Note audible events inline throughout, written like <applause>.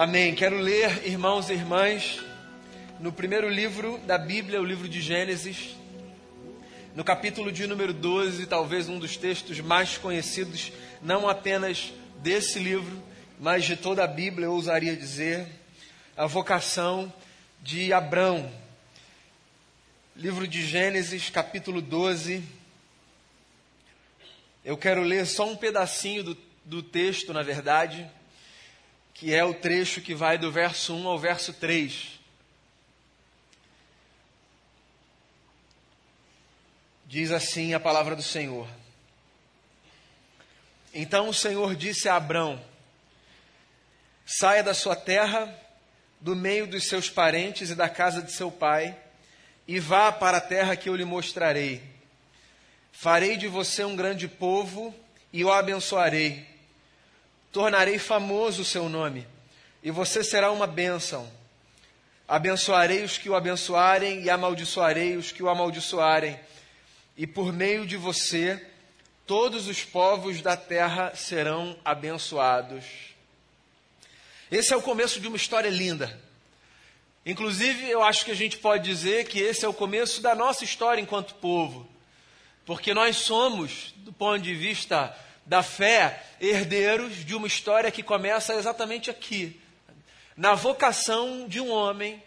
Amém. Quero ler, irmãos e irmãs, no primeiro livro da Bíblia, o livro de Gênesis, no capítulo de número 12, talvez um dos textos mais conhecidos, não apenas desse livro, mas de toda a Bíblia, eu ousaria dizer, a vocação de Abrão. Livro de Gênesis, capítulo 12. Eu quero ler só um pedacinho do, do texto, na verdade que é o trecho que vai do verso 1 ao verso 3. Diz assim a palavra do Senhor. Então o Senhor disse a Abrão: Saia da sua terra, do meio dos seus parentes e da casa de seu pai, e vá para a terra que eu lhe mostrarei. Farei de você um grande povo e o abençoarei tornarei famoso o seu nome, e você será uma bênção. Abençoarei os que o abençoarem, e amaldiçoarei os que o amaldiçoarem, e por meio de você, todos os povos da terra serão abençoados. Esse é o começo de uma história linda. Inclusive, eu acho que a gente pode dizer que esse é o começo da nossa história enquanto povo, porque nós somos, do ponto de vista da fé, herdeiros de uma história que começa exatamente aqui, na vocação de um homem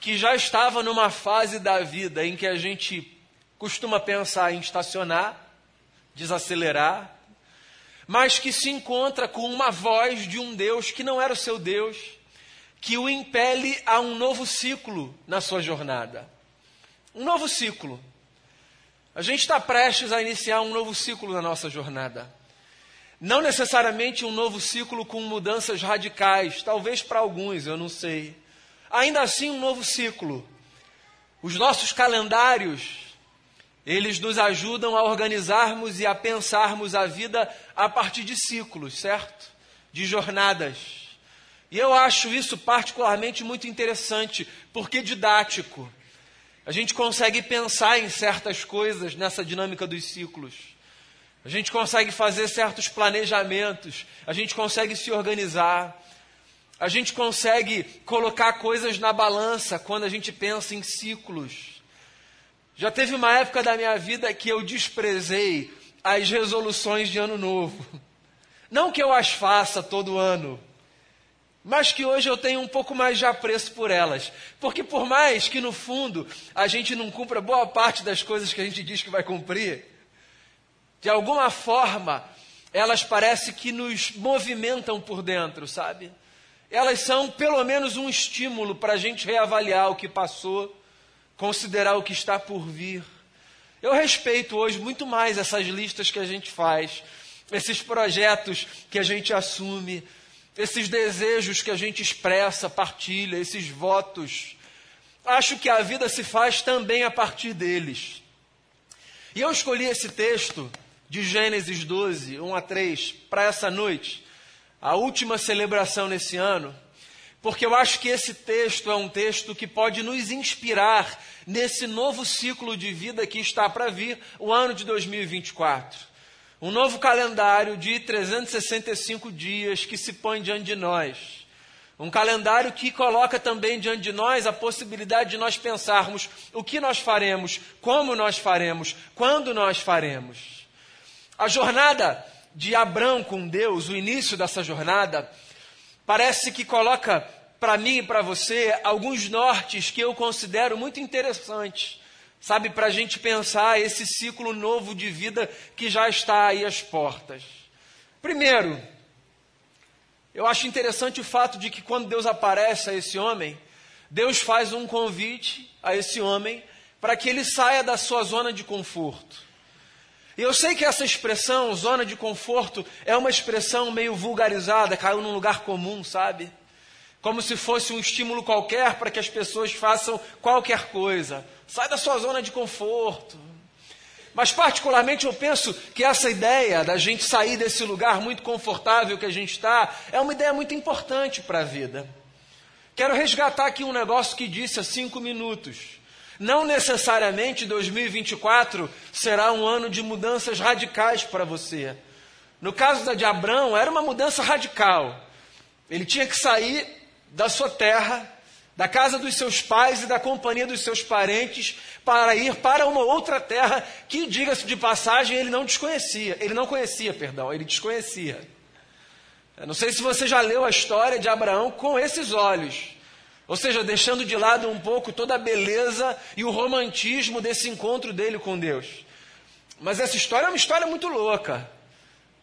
que já estava numa fase da vida em que a gente costuma pensar em estacionar, desacelerar, mas que se encontra com uma voz de um Deus que não era o seu Deus, que o impele a um novo ciclo na sua jornada. Um novo ciclo. A gente está prestes a iniciar um novo ciclo na nossa jornada. Não necessariamente um novo ciclo com mudanças radicais, talvez para alguns, eu não sei. Ainda assim, um novo ciclo. Os nossos calendários, eles nos ajudam a organizarmos e a pensarmos a vida a partir de ciclos, certo? De jornadas. E eu acho isso particularmente muito interessante, porque didático. A gente consegue pensar em certas coisas nessa dinâmica dos ciclos. A gente consegue fazer certos planejamentos, a gente consegue se organizar, a gente consegue colocar coisas na balança quando a gente pensa em ciclos. Já teve uma época da minha vida que eu desprezei as resoluções de ano novo. Não que eu as faça todo ano, mas que hoje eu tenho um pouco mais de apreço por elas. Porque por mais que no fundo a gente não cumpra boa parte das coisas que a gente diz que vai cumprir, de alguma forma, elas parecem que nos movimentam por dentro, sabe? Elas são pelo menos um estímulo para a gente reavaliar o que passou, considerar o que está por vir. Eu respeito hoje muito mais essas listas que a gente faz, esses projetos que a gente assume, esses desejos que a gente expressa, partilha, esses votos. Acho que a vida se faz também a partir deles. E eu escolhi esse texto de Gênesis 12, 1 a 3, para essa noite, a última celebração nesse ano, porque eu acho que esse texto é um texto que pode nos inspirar nesse novo ciclo de vida que está para vir, o ano de 2024. Um novo calendário de 365 dias que se põe diante de nós. Um calendário que coloca também diante de nós a possibilidade de nós pensarmos o que nós faremos, como nós faremos, quando nós faremos. A jornada de Abraão com Deus, o início dessa jornada, parece que coloca para mim e para você alguns nortes que eu considero muito interessantes, sabe, para a gente pensar esse ciclo novo de vida que já está aí às portas. Primeiro, eu acho interessante o fato de que quando Deus aparece a esse homem, Deus faz um convite a esse homem para que ele saia da sua zona de conforto. E eu sei que essa expressão, zona de conforto, é uma expressão meio vulgarizada, caiu num lugar comum, sabe? Como se fosse um estímulo qualquer para que as pessoas façam qualquer coisa. Sai da sua zona de conforto. Mas, particularmente, eu penso que essa ideia da gente sair desse lugar muito confortável que a gente está é uma ideia muito importante para a vida. Quero resgatar aqui um negócio que disse há cinco minutos. Não necessariamente 2024 será um ano de mudanças radicais para você. No caso da de Abrão, era uma mudança radical. Ele tinha que sair da sua terra, da casa dos seus pais e da companhia dos seus parentes, para ir para uma outra terra que, diga-se de passagem, ele não desconhecia. Ele não conhecia, perdão, ele desconhecia. Eu não sei se você já leu a história de Abraão com esses olhos. Ou seja, deixando de lado um pouco toda a beleza e o romantismo desse encontro dele com Deus. Mas essa história é uma história muito louca.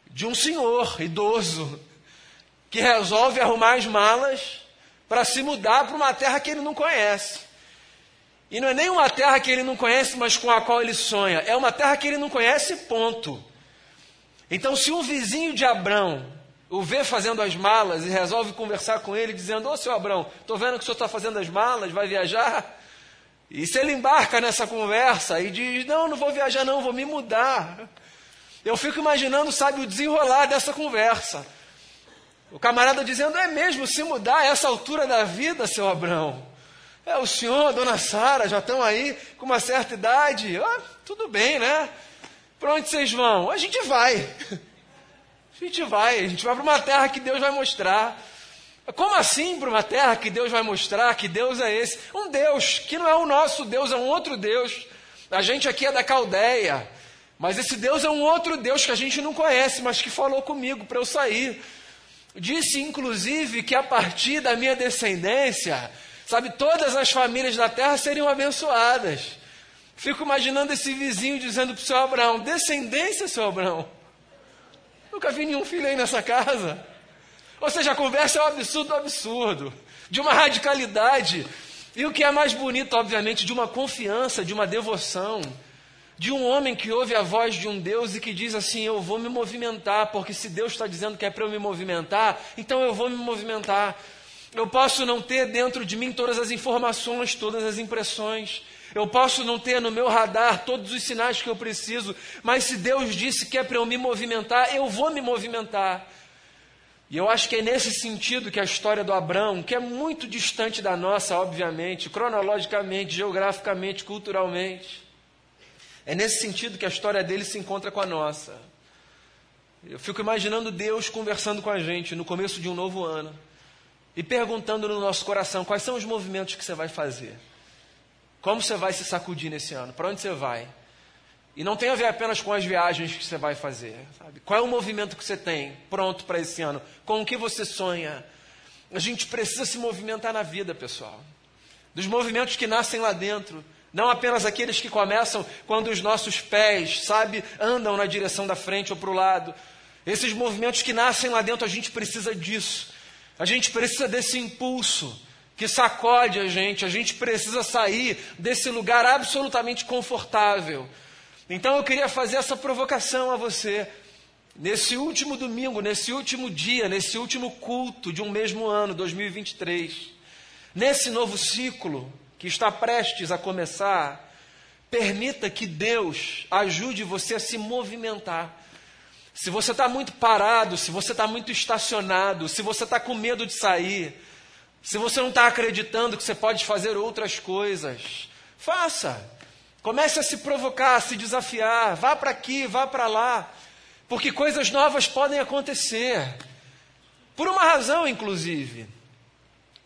De um senhor idoso que resolve arrumar as malas para se mudar para uma terra que ele não conhece. E não é nem uma terra que ele não conhece, mas com a qual ele sonha. É uma terra que ele não conhece, ponto. Então, se um vizinho de Abrão o vê fazendo as malas e resolve conversar com ele, dizendo: Ô seu Abrão, estou vendo que o senhor está fazendo as malas, vai viajar? E se ele embarca nessa conversa e diz: Não, não vou viajar, não, vou me mudar. Eu fico imaginando, sabe, o desenrolar dessa conversa. O camarada dizendo: É mesmo, se mudar a essa altura da vida, seu Abrão. É, o senhor, a dona Sara, já estão aí com uma certa idade. Ah, tudo bem, né? Para onde vocês vão? A gente vai. A gente vai, a gente vai para uma terra que Deus vai mostrar. Como assim para uma terra que Deus vai mostrar? Que Deus é esse? Um Deus que não é o nosso Deus, é um outro Deus. A gente aqui é da Caldeia, mas esse Deus é um outro Deus que a gente não conhece, mas que falou comigo para eu sair. Disse inclusive que a partir da minha descendência, sabe, todas as famílias da terra seriam abençoadas. Fico imaginando esse vizinho dizendo para o seu Abraão: descendência, seu Abraão. Nunca vi nenhum filho aí nessa casa. Ou seja, a conversa é um absurdo, um absurdo, de uma radicalidade. E o que é mais bonito, obviamente, de uma confiança, de uma devoção, de um homem que ouve a voz de um Deus e que diz assim: Eu vou me movimentar, porque se Deus está dizendo que é para eu me movimentar, então eu vou me movimentar. Eu posso não ter dentro de mim todas as informações, todas as impressões, eu posso não ter no meu radar todos os sinais que eu preciso, mas se Deus disse que é para eu me movimentar, eu vou me movimentar. E eu acho que é nesse sentido que a história do Abraão, que é muito distante da nossa, obviamente, cronologicamente, geograficamente, culturalmente, é nesse sentido que a história dele se encontra com a nossa. Eu fico imaginando Deus conversando com a gente no começo de um novo ano e perguntando no nosso coração quais são os movimentos que você vai fazer. Como você vai se sacudir nesse ano? Para onde você vai? E não tem a ver apenas com as viagens que você vai fazer. Sabe? Qual é o movimento que você tem pronto para esse ano? Com o que você sonha? A gente precisa se movimentar na vida, pessoal. Dos movimentos que nascem lá dentro. Não apenas aqueles que começam quando os nossos pés, sabe, andam na direção da frente ou para o lado. Esses movimentos que nascem lá dentro, a gente precisa disso. A gente precisa desse impulso que sacode a gente, a gente precisa sair desse lugar absolutamente confortável. Então eu queria fazer essa provocação a você. Nesse último domingo, nesse último dia, nesse último culto de um mesmo ano, 2023, nesse novo ciclo que está prestes a começar, permita que Deus ajude você a se movimentar. Se você está muito parado, se você está muito estacionado, se você está com medo de sair, se você não está acreditando que você pode fazer outras coisas, faça. Comece a se provocar, a se desafiar. Vá para aqui, vá para lá. Porque coisas novas podem acontecer. Por uma razão, inclusive.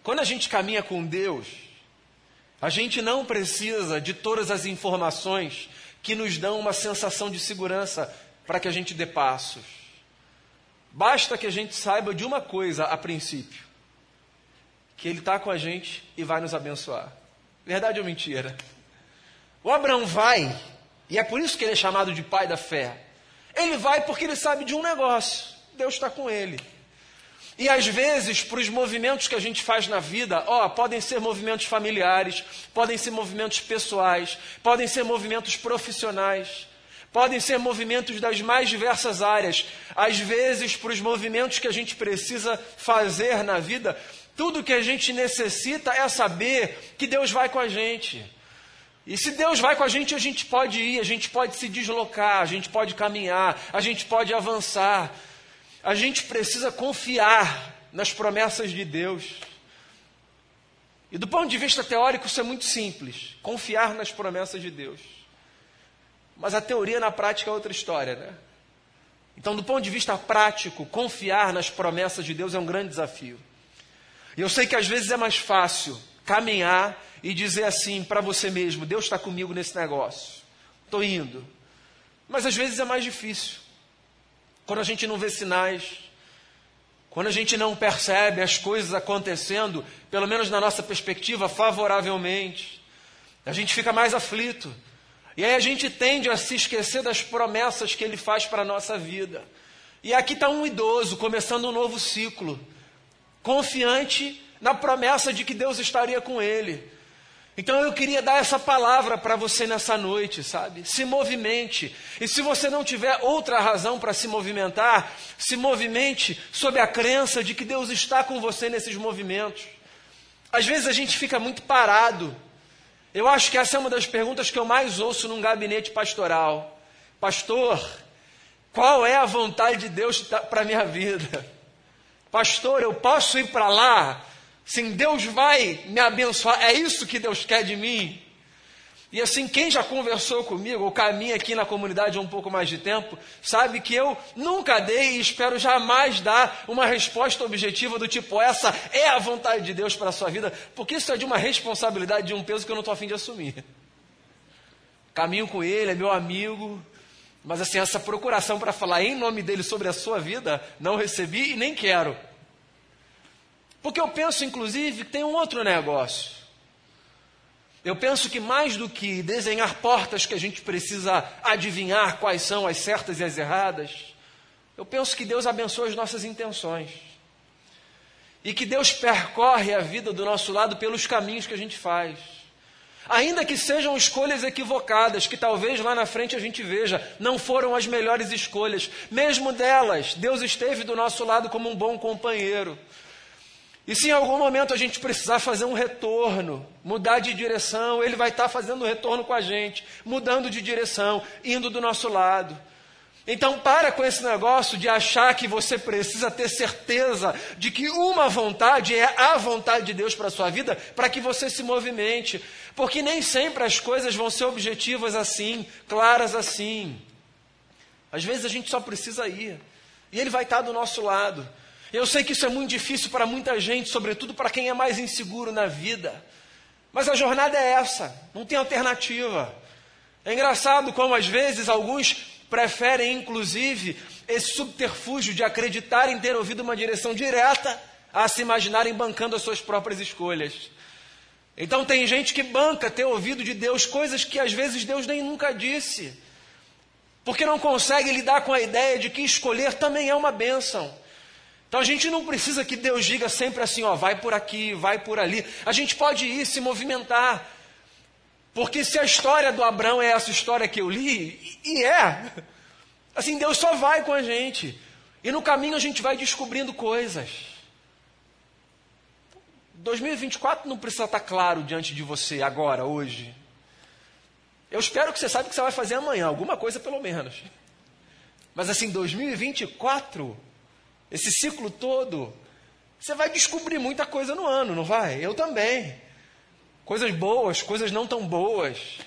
Quando a gente caminha com Deus, a gente não precisa de todas as informações que nos dão uma sensação de segurança para que a gente dê passos. Basta que a gente saiba de uma coisa a princípio: que Ele está com a gente e vai nos abençoar. Verdade ou mentira? O Abraão vai, e é por isso que ele é chamado de pai da fé. Ele vai porque ele sabe de um negócio: Deus está com ele. E às vezes, para os movimentos que a gente faz na vida, ó, podem ser movimentos familiares, podem ser movimentos pessoais, podem ser movimentos profissionais, podem ser movimentos das mais diversas áreas. Às vezes, para os movimentos que a gente precisa fazer na vida, tudo que a gente necessita é saber que Deus vai com a gente. E se Deus vai com a gente, a gente pode ir, a gente pode se deslocar, a gente pode caminhar, a gente pode avançar. A gente precisa confiar nas promessas de Deus. E do ponto de vista teórico, isso é muito simples: confiar nas promessas de Deus. Mas a teoria na prática é outra história, né? Então, do ponto de vista prático, confiar nas promessas de Deus é um grande desafio. E eu sei que às vezes é mais fácil caminhar e dizer assim para você mesmo: Deus está comigo nesse negócio, estou indo. Mas às vezes é mais difícil. Quando a gente não vê sinais, quando a gente não percebe as coisas acontecendo, pelo menos na nossa perspectiva, favoravelmente, a gente fica mais aflito. E aí a gente tende a se esquecer das promessas que ele faz para a nossa vida. E aqui está um idoso começando um novo ciclo, confiante na promessa de que Deus estaria com ele. Então eu queria dar essa palavra para você nessa noite, sabe? Se movimente. E se você não tiver outra razão para se movimentar, se movimente sob a crença de que Deus está com você nesses movimentos. Às vezes a gente fica muito parado. Eu acho que essa é uma das perguntas que eu mais ouço num gabinete pastoral. Pastor, qual é a vontade de Deus para a minha vida? Pastor, eu posso ir para lá? Sim, Deus vai me abençoar. É isso que Deus quer de mim. E assim, quem já conversou comigo, ou caminha aqui na comunidade há um pouco mais de tempo, sabe que eu nunca dei e espero jamais dar uma resposta objetiva do tipo, essa é a vontade de Deus para a sua vida, porque isso é de uma responsabilidade, de um peso que eu não estou afim de assumir. Caminho com ele, é meu amigo, mas assim, essa procuração para falar em nome dele sobre a sua vida, não recebi e nem quero. Porque eu penso, inclusive, que tem um outro negócio. Eu penso que mais do que desenhar portas que a gente precisa adivinhar quais são as certas e as erradas, eu penso que Deus abençoa as nossas intenções. E que Deus percorre a vida do nosso lado pelos caminhos que a gente faz. Ainda que sejam escolhas equivocadas, que talvez lá na frente a gente veja, não foram as melhores escolhas. Mesmo delas, Deus esteve do nosso lado como um bom companheiro. E se em algum momento a gente precisar fazer um retorno, mudar de direção, ele vai estar fazendo um retorno com a gente, mudando de direção, indo do nosso lado. Então para com esse negócio de achar que você precisa ter certeza de que uma vontade é a vontade de Deus para a sua vida, para que você se movimente, porque nem sempre as coisas vão ser objetivas assim, claras assim. Às vezes a gente só precisa ir, e ele vai estar do nosso lado. Eu sei que isso é muito difícil para muita gente, sobretudo para quem é mais inseguro na vida. Mas a jornada é essa, não tem alternativa. É engraçado como às vezes alguns preferem, inclusive, esse subterfúgio de acreditarem ter ouvido uma direção direta a se imaginarem bancando as suas próprias escolhas. Então tem gente que banca ter ouvido de Deus coisas que às vezes Deus nem nunca disse, porque não consegue lidar com a ideia de que escolher também é uma bênção. Então a gente não precisa que Deus diga sempre assim, ó, vai por aqui, vai por ali. A gente pode ir se movimentar. Porque se a história do Abraão é essa história que eu li, e é, assim, Deus só vai com a gente. E no caminho a gente vai descobrindo coisas. 2024 não precisa estar claro diante de você agora, hoje. Eu espero que você saiba o que você vai fazer amanhã, alguma coisa pelo menos. Mas assim, 2024 esse ciclo todo, você vai descobrir muita coisa no ano, não vai? Eu também. Coisas boas, coisas não tão boas.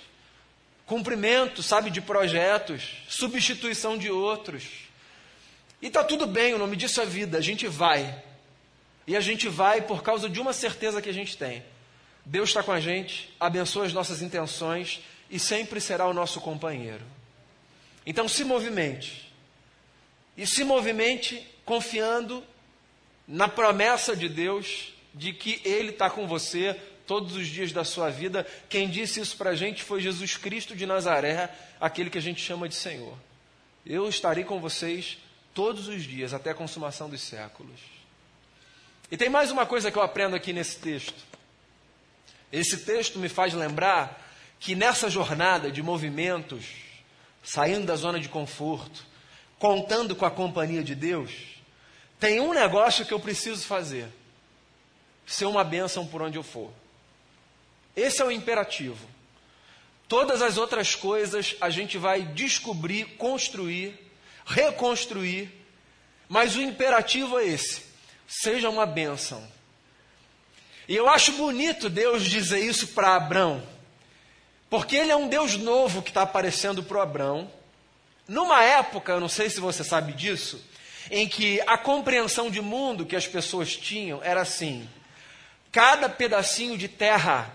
Cumprimento, sabe, de projetos, substituição de outros. E está tudo bem, o nome disso é vida, a gente vai. E a gente vai por causa de uma certeza que a gente tem. Deus está com a gente, abençoa as nossas intenções e sempre será o nosso companheiro. Então se movimente. E se movimente confiando na promessa de Deus de que Ele está com você todos os dias da sua vida. Quem disse isso para a gente foi Jesus Cristo de Nazaré, aquele que a gente chama de Senhor. Eu estarei com vocês todos os dias, até a consumação dos séculos. E tem mais uma coisa que eu aprendo aqui nesse texto. Esse texto me faz lembrar que nessa jornada de movimentos, saindo da zona de conforto, contando com a companhia de Deus, tem um negócio que eu preciso fazer: ser uma bênção por onde eu for. Esse é o imperativo. Todas as outras coisas a gente vai descobrir, construir, reconstruir, mas o imperativo é esse: seja uma bênção. E eu acho bonito Deus dizer isso para Abraão, porque ele é um Deus novo que está aparecendo para o Abraão, Numa época, eu não sei se você sabe disso, em que a compreensão de mundo que as pessoas tinham era assim: cada pedacinho de terra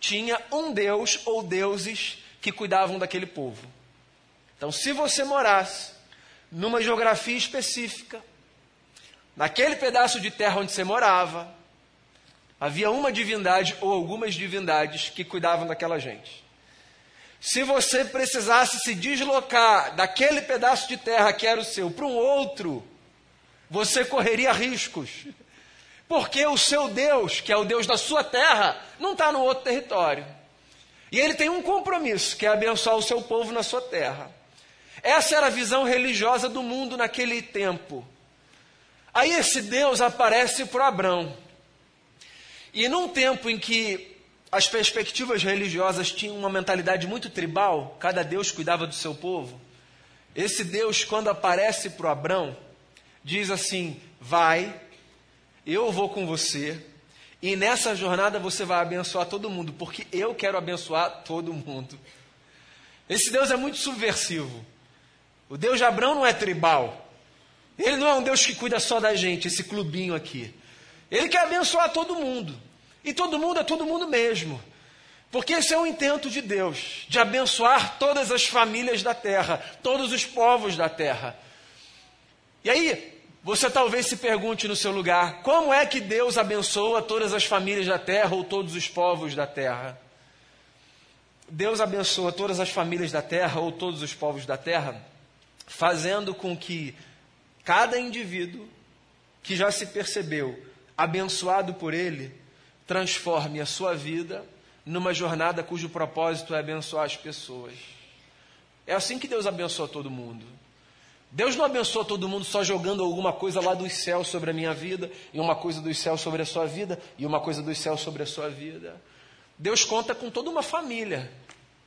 tinha um deus ou deuses que cuidavam daquele povo. Então, se você morasse numa geografia específica, naquele pedaço de terra onde você morava, havia uma divindade ou algumas divindades que cuidavam daquela gente. Se você precisasse se deslocar daquele pedaço de terra que era o seu para um outro, você correria riscos. Porque o seu Deus, que é o Deus da sua terra, não está no outro território. E ele tem um compromisso, que é abençoar o seu povo na sua terra. Essa era a visão religiosa do mundo naquele tempo. Aí esse Deus aparece para Abraão. E num tempo em que as perspectivas religiosas tinham uma mentalidade muito tribal, cada Deus cuidava do seu povo. Esse Deus, quando aparece para Abraão, diz assim: Vai, eu vou com você, e nessa jornada você vai abençoar todo mundo, porque eu quero abençoar todo mundo. Esse Deus é muito subversivo. O Deus de Abraão não é tribal. Ele não é um Deus que cuida só da gente, esse clubinho aqui. Ele quer abençoar todo mundo. E todo mundo é todo mundo mesmo. Porque esse é o intento de Deus, de abençoar todas as famílias da terra, todos os povos da terra. E aí, você talvez se pergunte no seu lugar: como é que Deus abençoa todas as famílias da terra ou todos os povos da terra? Deus abençoa todas as famílias da terra ou todos os povos da terra fazendo com que cada indivíduo que já se percebeu abençoado por Ele transforme a sua vida numa jornada cujo propósito é abençoar as pessoas. É assim que Deus abençoa todo mundo. Deus não abençoa todo mundo só jogando alguma coisa lá dos céus sobre a minha vida, e uma coisa dos céus sobre a sua vida, e uma coisa dos céus sobre a sua vida. Deus conta com toda uma família.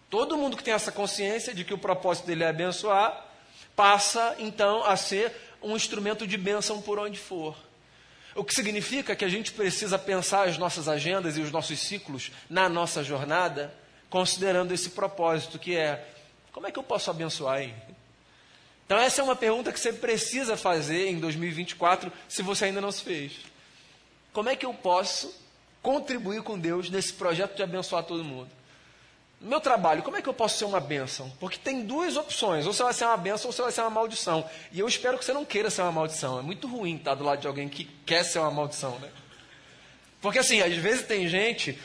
Todo mundo que tem essa consciência de que o propósito dele é abençoar, passa então a ser um instrumento de bênção por onde for. O que significa que a gente precisa pensar as nossas agendas e os nossos ciclos na nossa jornada, considerando esse propósito que é: como é que eu posso abençoar aí? Então, essa é uma pergunta que você precisa fazer em 2024, se você ainda não se fez. Como é que eu posso contribuir com Deus nesse projeto de abençoar todo mundo? No meu trabalho, como é que eu posso ser uma bênção? Porque tem duas opções: ou você vai ser uma bênção ou você vai ser uma maldição. E eu espero que você não queira ser uma maldição. É muito ruim estar do lado de alguém que quer ser uma maldição, né? Porque assim, às vezes tem gente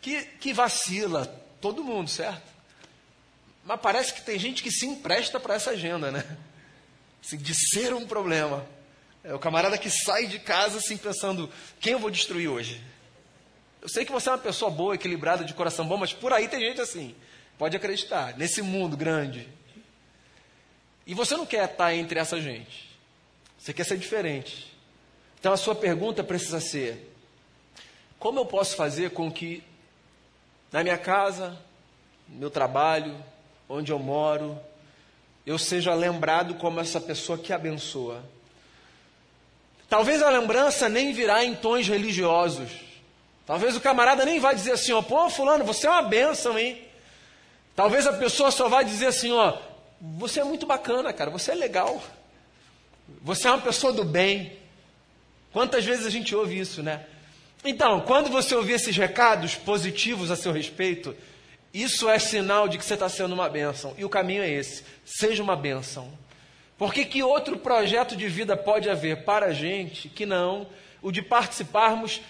que, que vacila, todo mundo, certo? Mas parece que tem gente que se empresta para essa agenda, né? Assim, de ser um problema. É o camarada que sai de casa assim pensando: quem eu vou destruir hoje? Eu sei que você é uma pessoa boa, equilibrada, de coração bom, mas por aí tem gente assim. Pode acreditar, nesse mundo grande. E você não quer estar entre essa gente. Você quer ser diferente. Então a sua pergunta precisa ser: como eu posso fazer com que na minha casa, no meu trabalho, onde eu moro, eu seja lembrado como essa pessoa que abençoa? Talvez a lembrança nem virá em tons religiosos. Talvez o camarada nem vai dizer assim, ó, pô, fulano, você é uma bênção, hein? Talvez a pessoa só vai dizer assim, ó, você é muito bacana, cara, você é legal. Você é uma pessoa do bem. Quantas vezes a gente ouve isso, né? Então, quando você ouvir esses recados positivos a seu respeito, isso é sinal de que você está sendo uma bênção. E o caminho é esse: seja uma bênção. Porque que outro projeto de vida pode haver para a gente que não o de participarmos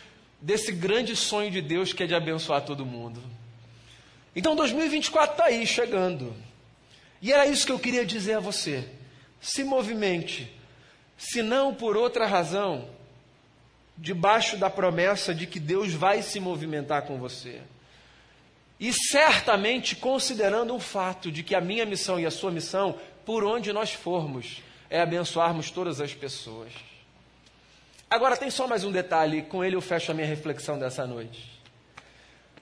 desse grande sonho de Deus que é de abençoar todo mundo. Então 2024 está aí, chegando. E era isso que eu queria dizer a você. Se movimente, se não por outra razão, debaixo da promessa de que Deus vai se movimentar com você. E certamente considerando o fato de que a minha missão e a sua missão, por onde nós formos, é abençoarmos todas as pessoas. Agora tem só mais um detalhe, com ele eu fecho a minha reflexão dessa noite.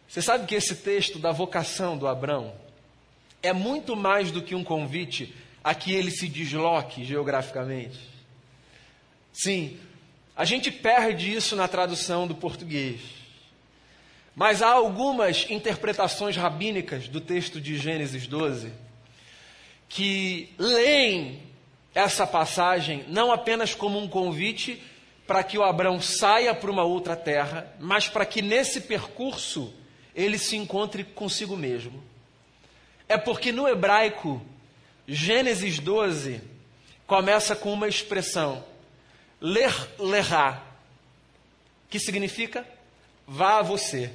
Você sabe que esse texto da vocação do Abrão é muito mais do que um convite a que ele se desloque geograficamente. Sim, a gente perde isso na tradução do português. Mas há algumas interpretações rabínicas do texto de Gênesis 12 que leem essa passagem não apenas como um convite para que o Abraão saia para uma outra terra, mas para que nesse percurso ele se encontre consigo mesmo. É porque no hebraico, Gênesis 12 começa com uma expressão, ler lerá, que significa vá a você.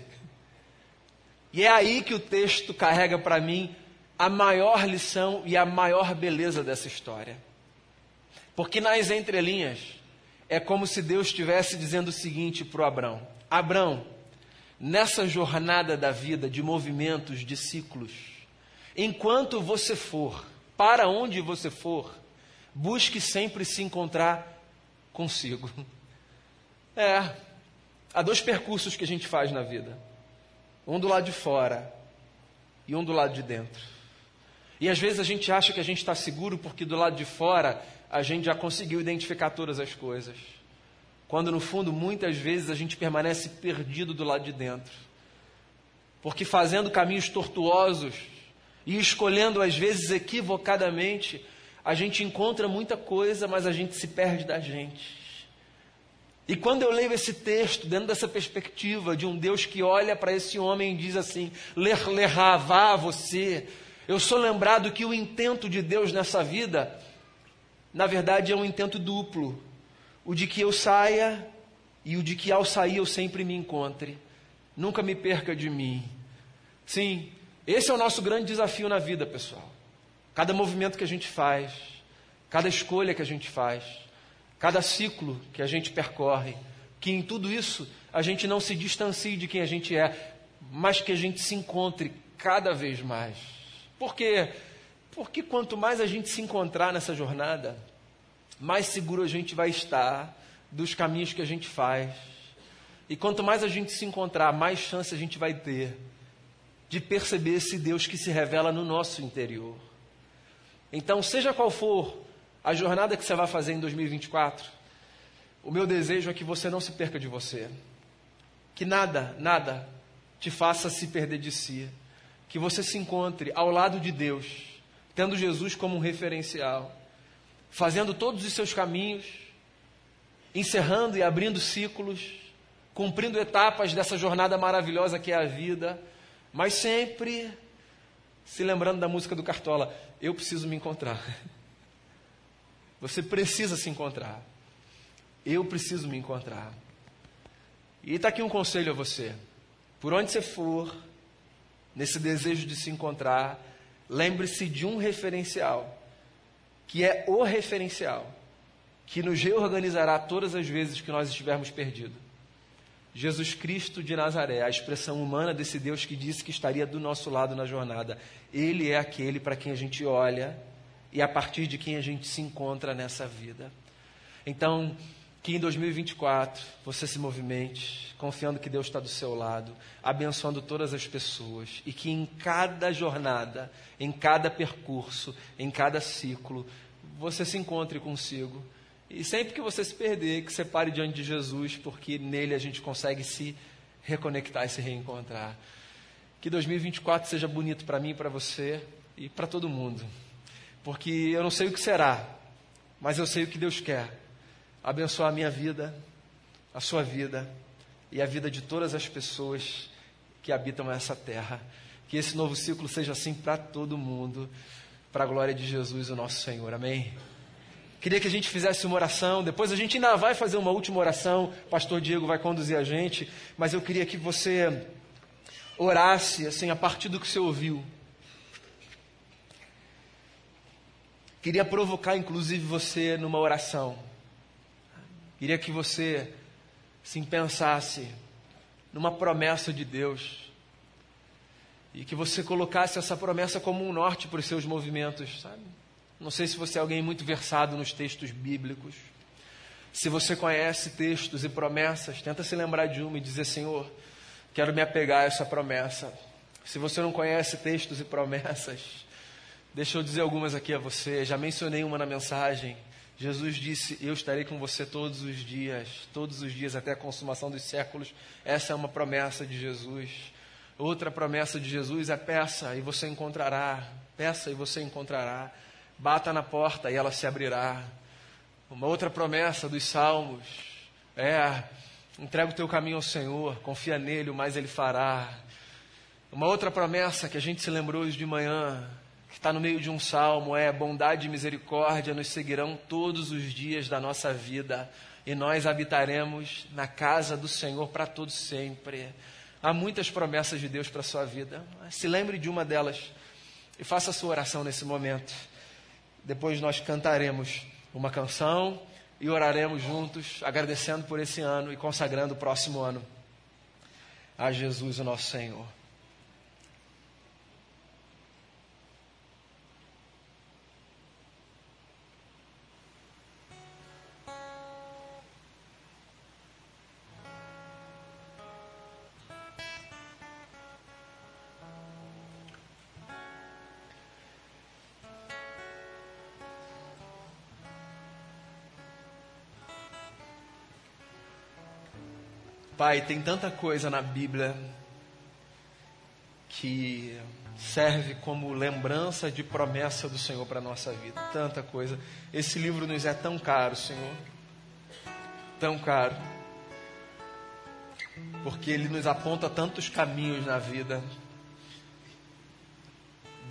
E é aí que o texto carrega para mim a maior lição e a maior beleza dessa história. Porque nas entrelinhas é como se Deus estivesse dizendo o seguinte para o Abrão: Abrão, nessa jornada da vida de movimentos, de ciclos, enquanto você for, para onde você for, busque sempre se encontrar consigo. <laughs> É, há dois percursos que a gente faz na vida: um do lado de fora e um do lado de dentro. E às vezes a gente acha que a gente está seguro porque do lado de fora a gente já conseguiu identificar todas as coisas. Quando no fundo, muitas vezes, a gente permanece perdido do lado de dentro. Porque fazendo caminhos tortuosos e escolhendo, às vezes equivocadamente, a gente encontra muita coisa, mas a gente se perde da gente. E quando eu leio esse texto, dentro dessa perspectiva de um Deus que olha para esse homem e diz assim: ler, lerravá você, eu sou lembrado que o intento de Deus nessa vida na verdade é um intento duplo: o de que eu saia e o de que ao sair eu sempre me encontre. Nunca me perca de mim. Sim, esse é o nosso grande desafio na vida, pessoal. Cada movimento que a gente faz, cada escolha que a gente faz, cada ciclo que a gente percorre, que em tudo isso a gente não se distancie de quem a gente é, mas que a gente se encontre cada vez mais. Por quê? Porque quanto mais a gente se encontrar nessa jornada, mais seguro a gente vai estar dos caminhos que a gente faz. E quanto mais a gente se encontrar, mais chance a gente vai ter de perceber esse Deus que se revela no nosso interior. Então, seja qual for a jornada que você vai fazer em 2024, o meu desejo é que você não se perca de você. Que nada, nada te faça se perder de si. Que você se encontre ao lado de Deus tendo Jesus como um referencial, fazendo todos os seus caminhos, encerrando e abrindo ciclos, cumprindo etapas dessa jornada maravilhosa que é a vida, mas sempre se lembrando da música do Cartola: Eu preciso me encontrar. <laughs> Você precisa se encontrar. Eu preciso me encontrar. E está aqui um conselho a você. Por onde você for, nesse desejo de se encontrar, lembre-se de um referencial, que é o referencial, que nos reorganizará todas as vezes que nós estivermos perdidos. Jesus Cristo de Nazaré, a expressão humana desse Deus que disse que estaria do nosso lado na jornada. Ele é aquele para quem a gente olha e a partir de quem a gente se encontra nessa vida. Então, que em 2024 você se movimente, confiando que Deus está do seu lado, abençoando todas as pessoas e que em cada jornada, em cada percurso, em cada ciclo, você se encontre consigo. E sempre que você se perder, que você pare diante de Jesus, porque nele a gente consegue se reconectar e se reencontrar. Que 2024 seja bonito para mim, para você e para todo mundo. Porque eu não sei o que será, mas eu sei o que Deus quer abençoar a minha vida, a sua vida e a vida de todas as pessoas que habitam essa terra. Que esse novo ciclo seja assim para todo mundo, para a glória de Jesus, o nosso Senhor. Amém? Queria que a gente fizesse uma oração, depois a gente ainda vai fazer uma última oração, o pastor Diego vai conduzir a gente, mas eu queria que você orasse assim a partir do que você ouviu. Queria provocar inclusive você numa oração. Queria que você se pensasse numa promessa de Deus e que você colocasse essa promessa como um norte para os seus movimentos, sabe? Não sei se você é alguém muito versado nos textos bíblicos. Se você conhece textos e promessas, tenta se lembrar de uma e dizer: Senhor, quero me apegar a essa promessa. Se você não conhece textos e promessas, deixa eu dizer algumas aqui a você. Já mencionei uma na mensagem. Jesus disse: Eu estarei com você todos os dias, todos os dias até a consumação dos séculos. Essa é uma promessa de Jesus. Outra promessa de Jesus é peça e você encontrará. Peça e você encontrará. Bata na porta e ela se abrirá. Uma outra promessa dos Salmos é: entrega o teu caminho ao Senhor, confia nele, o mais ele fará. Uma outra promessa que a gente se lembrou hoje de manhã, está no meio de um salmo, é: bondade e misericórdia nos seguirão todos os dias da nossa vida e nós habitaremos na casa do Senhor para todo sempre. Há muitas promessas de Deus para a sua vida. Se lembre de uma delas e faça a sua oração nesse momento. Depois nós cantaremos uma canção e oraremos juntos, agradecendo por esse ano e consagrando o próximo ano a Jesus, o nosso Senhor. Pai, tem tanta coisa na Bíblia que serve como lembrança de promessa do Senhor para a nossa vida. Tanta coisa. Esse livro nos é tão caro, Senhor. Tão caro. Porque ele nos aponta tantos caminhos na vida.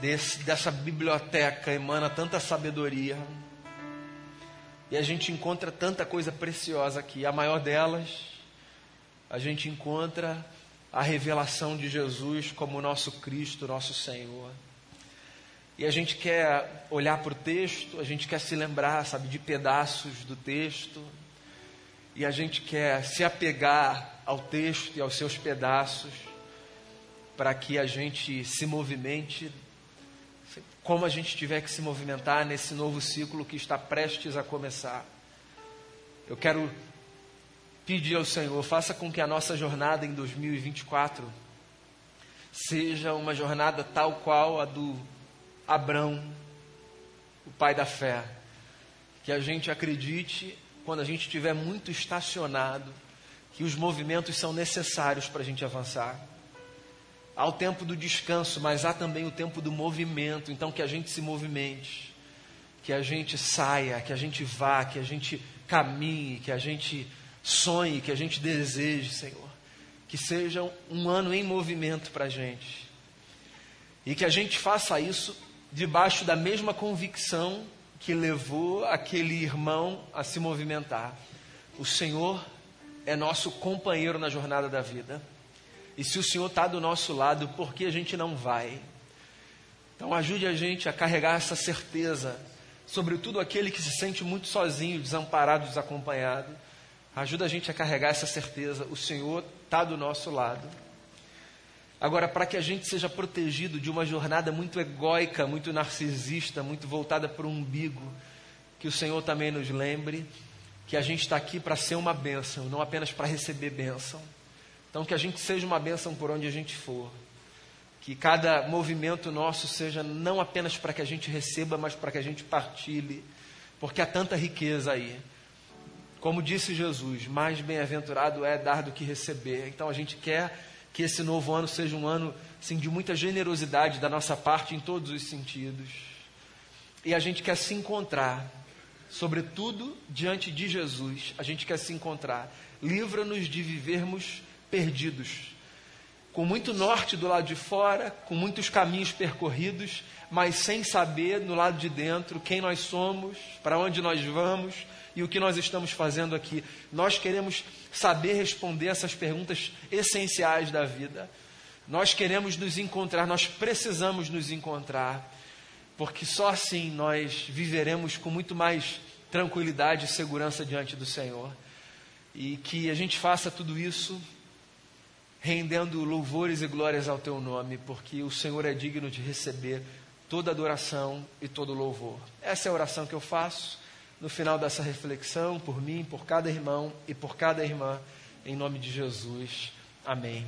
Desse, dessa biblioteca emana tanta sabedoria. E a gente encontra tanta coisa preciosa aqui. A maior delas a gente encontra a revelação de Jesus como nosso Cristo, nosso Senhor. E a gente quer olhar para o texto, a gente quer se lembrar, sabe, de pedaços do texto, e a gente quer se apegar ao texto e aos seus pedaços, para que a gente se movimente como a gente tiver que se movimentar nesse novo ciclo que está prestes a começar. Eu quero pedir ao Senhor, faça com que a nossa jornada em 2024 seja uma jornada tal qual a do Abrão, o pai da fé. Que a gente acredite, quando a gente estiver muito estacionado, que os movimentos são necessários para a gente avançar. Há o tempo do descanso, mas há também o tempo do movimento. Então, que a gente se movimente, que a gente saia, que a gente vá, que a gente caminhe, que a gente sonhe, que a gente deseje, Senhor. Que seja um ano em movimento para a gente. E que a gente faça isso debaixo da mesma convicção que levou aquele irmão a se movimentar. O Senhor é nosso companheiro na jornada da vida. E se o Senhor está do nosso lado, por que a gente não vai? Então ajude a gente a carregar essa certeza, sobretudo aquele que se sente muito sozinho, desamparado, desacompanhado Ajuda a gente a carregar essa certeza: o Senhor está do nosso lado. Agora, para que a gente seja protegido de uma jornada muito egóica, muito narcisista, muito voltada para o umbigo, que o Senhor também nos lembre que a gente está aqui para ser uma bênção, não apenas para receber bênção. Então, que a gente seja uma bênção por onde a gente for. Que cada movimento nosso seja não apenas para que a gente receba, mas para que a gente partilhe, porque há tanta riqueza aí. Como disse Jesus, mais bem-aventurado é dar do que receber. Então a gente quer que esse novo ano seja um ano assim, de muita generosidade da nossa parte em todos os sentidos. E a gente quer se encontrar, sobretudo diante de Jesus, a gente quer se encontrar. Livra-nos de vivermos perdidos, com muito norte do lado de fora, com muitos caminhos percorridos, mas sem saber no lado de dentro quem nós somos, para onde nós vamos e o que nós estamos fazendo aqui. Nós queremos saber responder essas perguntas essenciais da vida. Nós queremos nos encontrar, nós precisamos nos encontrar, porque só assim nós viveremos com muito mais tranquilidade e segurança diante do Senhor. E que a gente faça tudo isso rendendo louvores e glórias ao teu nome, porque o Senhor é digno de receber toda adoração e todo louvor. Essa é a oração que eu faço no final dessa reflexão, por mim, por cada irmão e por cada irmã, em nome de Jesus. Amém.